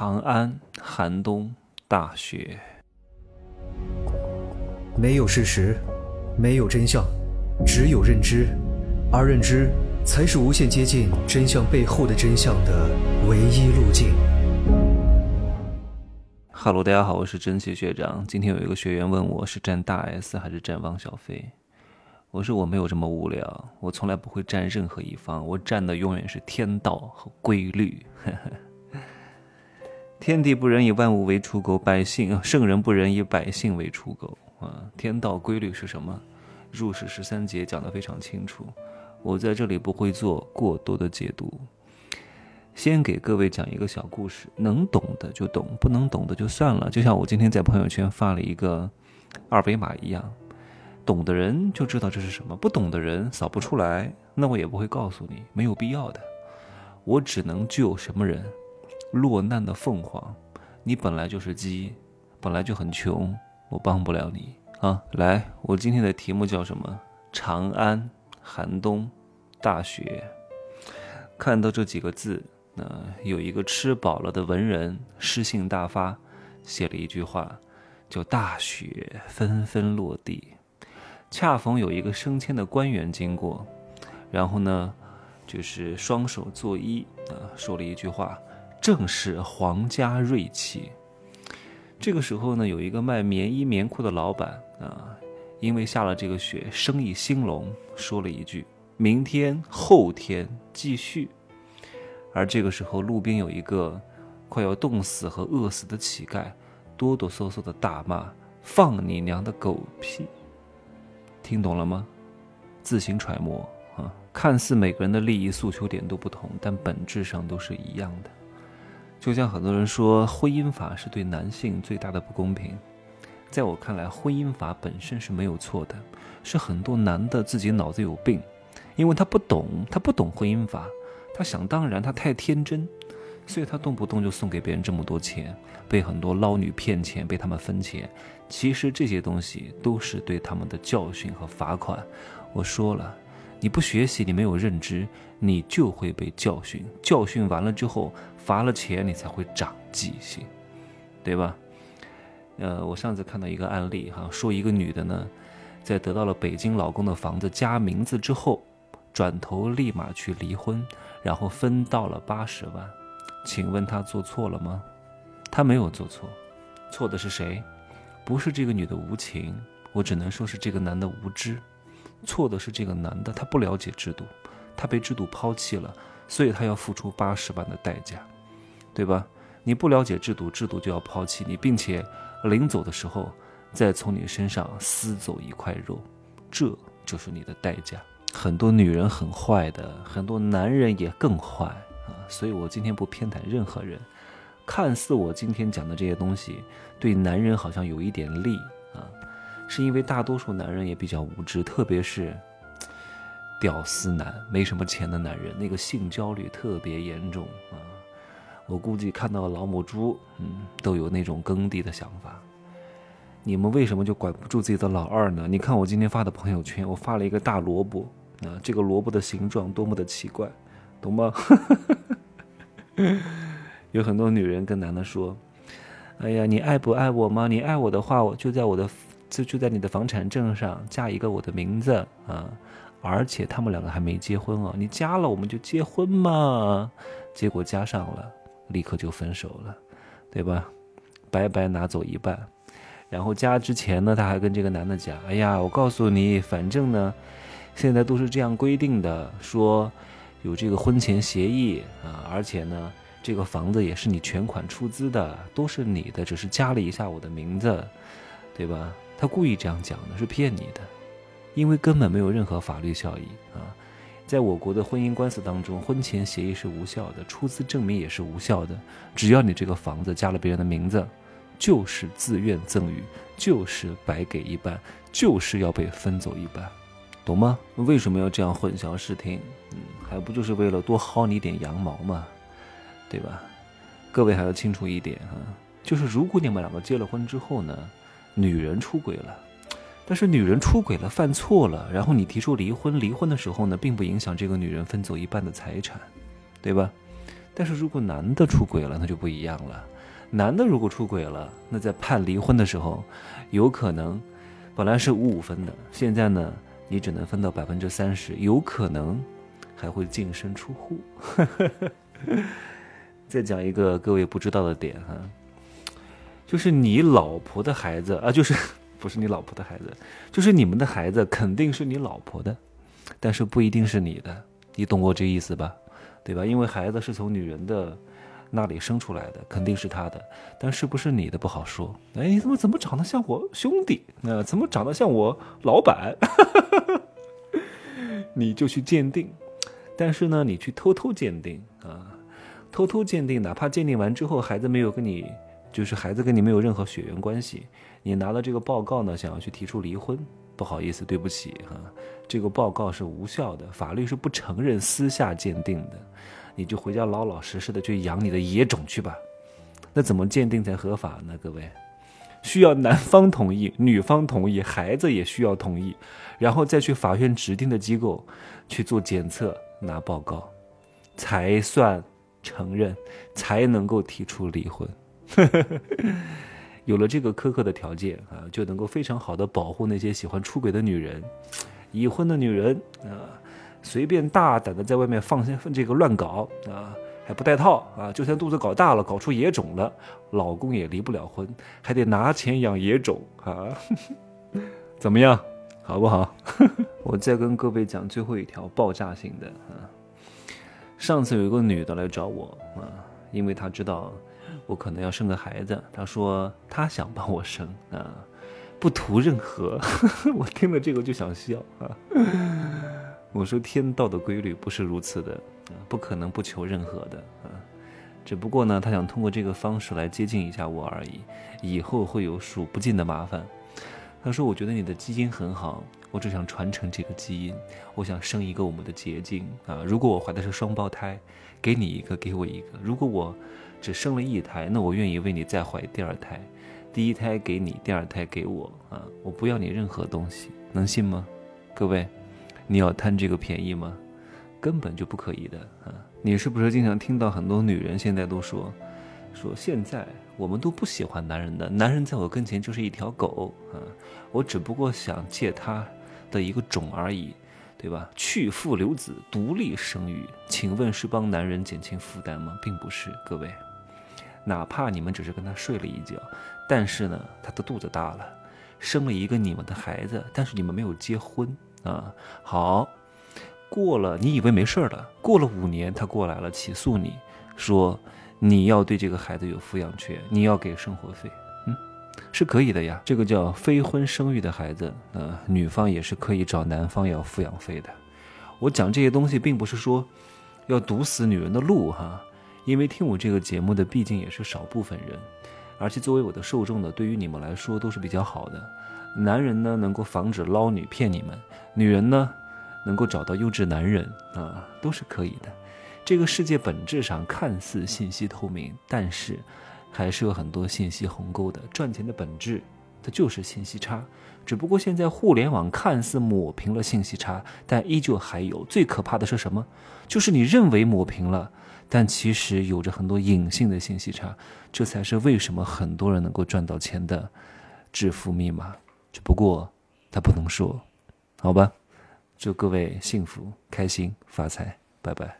长安寒冬大雪。没有事实，没有真相，只有认知，而认知才是无限接近真相背后的真相的唯一路径。哈喽，大家好，我是真奇学长。今天有一个学员问我是站大 S 还是站汪小菲，我说我没有这么无聊，我从来不会站任何一方，我站的永远是天道和规律。天地不仁，以万物为刍狗；百姓圣人不仁，以百姓为刍狗。啊，天道规律是什么？入世十三节讲得非常清楚。我在这里不会做过多的解读。先给各位讲一个小故事，能懂的就懂，不能懂的就算了。就像我今天在朋友圈发了一个二维码一样，懂的人就知道这是什么，不懂的人扫不出来，那我也不会告诉你，没有必要的。我只能救什么人？落难的凤凰，你本来就是鸡，本来就很穷，我帮不了你啊！来，我今天的题目叫什么？长安寒冬大雪。看到这几个字，那有一个吃饱了的文人诗兴大发，写了一句话，叫“大雪纷纷落地”。恰逢有一个升迁的官员经过，然后呢，就是双手作揖啊，说了一句话。正是皇家瑞气。这个时候呢，有一个卖棉衣棉裤的老板啊，因为下了这个雪，生意兴隆，说了一句：“明天、后天继续。”而这个时候，路边有一个快要冻死和饿死的乞丐，哆哆嗦嗦的大骂：“放你娘的狗屁！”听懂了吗？自行揣摩啊。看似每个人的利益诉求点都不同，但本质上都是一样的。就像很多人说，婚姻法是对男性最大的不公平。在我看来，婚姻法本身是没有错的，是很多男的自己脑子有病，因为他不懂，他不懂婚姻法，他想当然，他太天真，所以他动不动就送给别人这么多钱，被很多捞女骗钱，被他们分钱。其实这些东西都是对他们的教训和罚款。我说了。你不学习，你没有认知，你就会被教训。教训完了之后，罚了钱，你才会长记性，对吧？呃，我上次看到一个案例哈，说一个女的呢，在得到了北京老公的房子加名字之后，转头立马去离婚，然后分到了八十万。请问她做错了吗？她没有做错，错的是谁？不是这个女的无情，我只能说是这个男的无知。错的是这个男的，他不了解制度，他被制度抛弃了，所以他要付出八十万的代价，对吧？你不了解制度，制度就要抛弃你，并且临走的时候再从你身上撕走一块肉，这就是你的代价。很多女人很坏的，很多男人也更坏啊！所以我今天不偏袒任何人。看似我今天讲的这些东西对男人好像有一点利啊。是因为大多数男人也比较无知，特别是屌丝男，没什么钱的男人，那个性焦虑特别严重啊！我估计看到老母猪，嗯，都有那种耕地的想法。你们为什么就管不住自己的老二呢？你看我今天发的朋友圈，我发了一个大萝卜，啊，这个萝卜的形状多么的奇怪，懂吗？有很多女人跟男的说：“哎呀，你爱不爱我吗？你爱我的话，我就在我的。”就就在你的房产证上加一个我的名字啊，而且他们两个还没结婚哦，你加了我们就结婚嘛，结果加上了，立刻就分手了，对吧？白白拿走一半，然后加之前呢，他还跟这个男的讲，哎呀，我告诉你，反正呢，现在都是这样规定的，说有这个婚前协议啊，而且呢，这个房子也是你全款出资的，都是你的，只是加了一下我的名字，对吧？他故意这样讲的，是骗你的，因为根本没有任何法律效益啊！在我国的婚姻官司当中，婚前协议是无效的，出资证明也是无效的。只要你这个房子加了别人的名字，就是自愿赠与，就是白给一半，就是要被分走一半，懂吗？为什么要这样混淆视听？嗯，还不就是为了多薅你点羊毛嘛，对吧？各位还要清楚一点哈，就是如果你们两个结了婚之后呢？女人出轨了，但是女人出轨了，犯错了，然后你提出离婚，离婚的时候呢，并不影响这个女人分走一半的财产，对吧？但是如果男的出轨了，那就不一样了。男的如果出轨了，那在判离婚的时候，有可能本来是五五分的，现在呢，你只能分到百分之三十，有可能还会净身出户。再讲一个各位不知道的点哈，就是你老婆的孩子啊，就是不是你老婆的孩子，就是你们的孩子肯定是你老婆的，但是不一定是你的，你懂我这意思吧？对吧？因为孩子是从女人的。那里生出来的肯定是他的，但是不是你的不好说。哎，你怎么怎么长得像我兄弟？那怎么长得像我老板？你就去鉴定，但是呢，你去偷偷鉴定啊，偷偷鉴定，哪怕鉴定完之后孩子没有跟你，就是孩子跟你没有任何血缘关系，你拿了这个报告呢，想要去提出离婚，不好意思，对不起哈，这个报告是无效的，法律是不承认私下鉴定的。你就回家老老实实的去养你的野种去吧，那怎么鉴定才合法呢？各位，需要男方同意，女方同意，孩子也需要同意，然后再去法院指定的机构去做检测，拿报告，才算承认，才能够提出离婚。有了这个苛刻的条件啊，就能够非常好的保护那些喜欢出轨的女人，已婚的女人啊。随便大胆的在外面放些这个乱搞啊，还不带套啊，就算肚子搞大了，搞出野种了，老公也离不了婚，还得拿钱养野种啊，怎么样，好不好？我再跟各位讲最后一条爆炸性的啊，上次有一个女的来找我啊，因为她知道我可能要生个孩子，他说他想帮我生啊，不图任何，我听了这个就想笑啊。我说天道的规律不是如此的啊，不可能不求任何的啊，只不过呢，他想通过这个方式来接近一下我而已，以后会有数不尽的麻烦。他说：“我觉得你的基因很好，我只想传承这个基因，我想生一个我们的结晶啊。如果我怀的是双胞胎，给你一个，给我一个；如果我只生了一胎，那我愿意为你再怀第二胎，第一胎给你，第二胎给我啊，我不要你任何东西，能信吗？各位。”你要贪这个便宜吗？根本就不可以的啊！你是不是经常听到很多女人现在都说，说现在我们都不喜欢男人的，男人在我跟前就是一条狗啊！我只不过想借他的一个种而已，对吧？去父留子，独立生育，请问是帮男人减轻负担吗？并不是，各位，哪怕你们只是跟他睡了一觉，但是呢，他的肚子大了，生了一个你们的孩子，但是你们没有结婚。啊，好，过了，你以为没事了？过了五年，他过来了，起诉你说你要对这个孩子有抚养权，你要给生活费，嗯，是可以的呀。这个叫非婚生育的孩子，呃，女方也是可以找男方要抚养费的。我讲这些东西，并不是说要堵死女人的路哈，因为听我这个节目的毕竟也是少部分人，而且作为我的受众呢，对于你们来说都是比较好的。男人呢，能够防止捞女骗你们；女人呢，能够找到优质男人啊，都是可以的。这个世界本质上看似信息透明，但是还是有很多信息鸿沟的。赚钱的本质，它就是信息差。只不过现在互联网看似抹平了信息差，但依旧还有。最可怕的是什么？就是你认为抹平了，但其实有着很多隐性的信息差。这才是为什么很多人能够赚到钱的致富密码。只不过，他不能说，好吧？祝各位幸福、开心、发财，拜拜。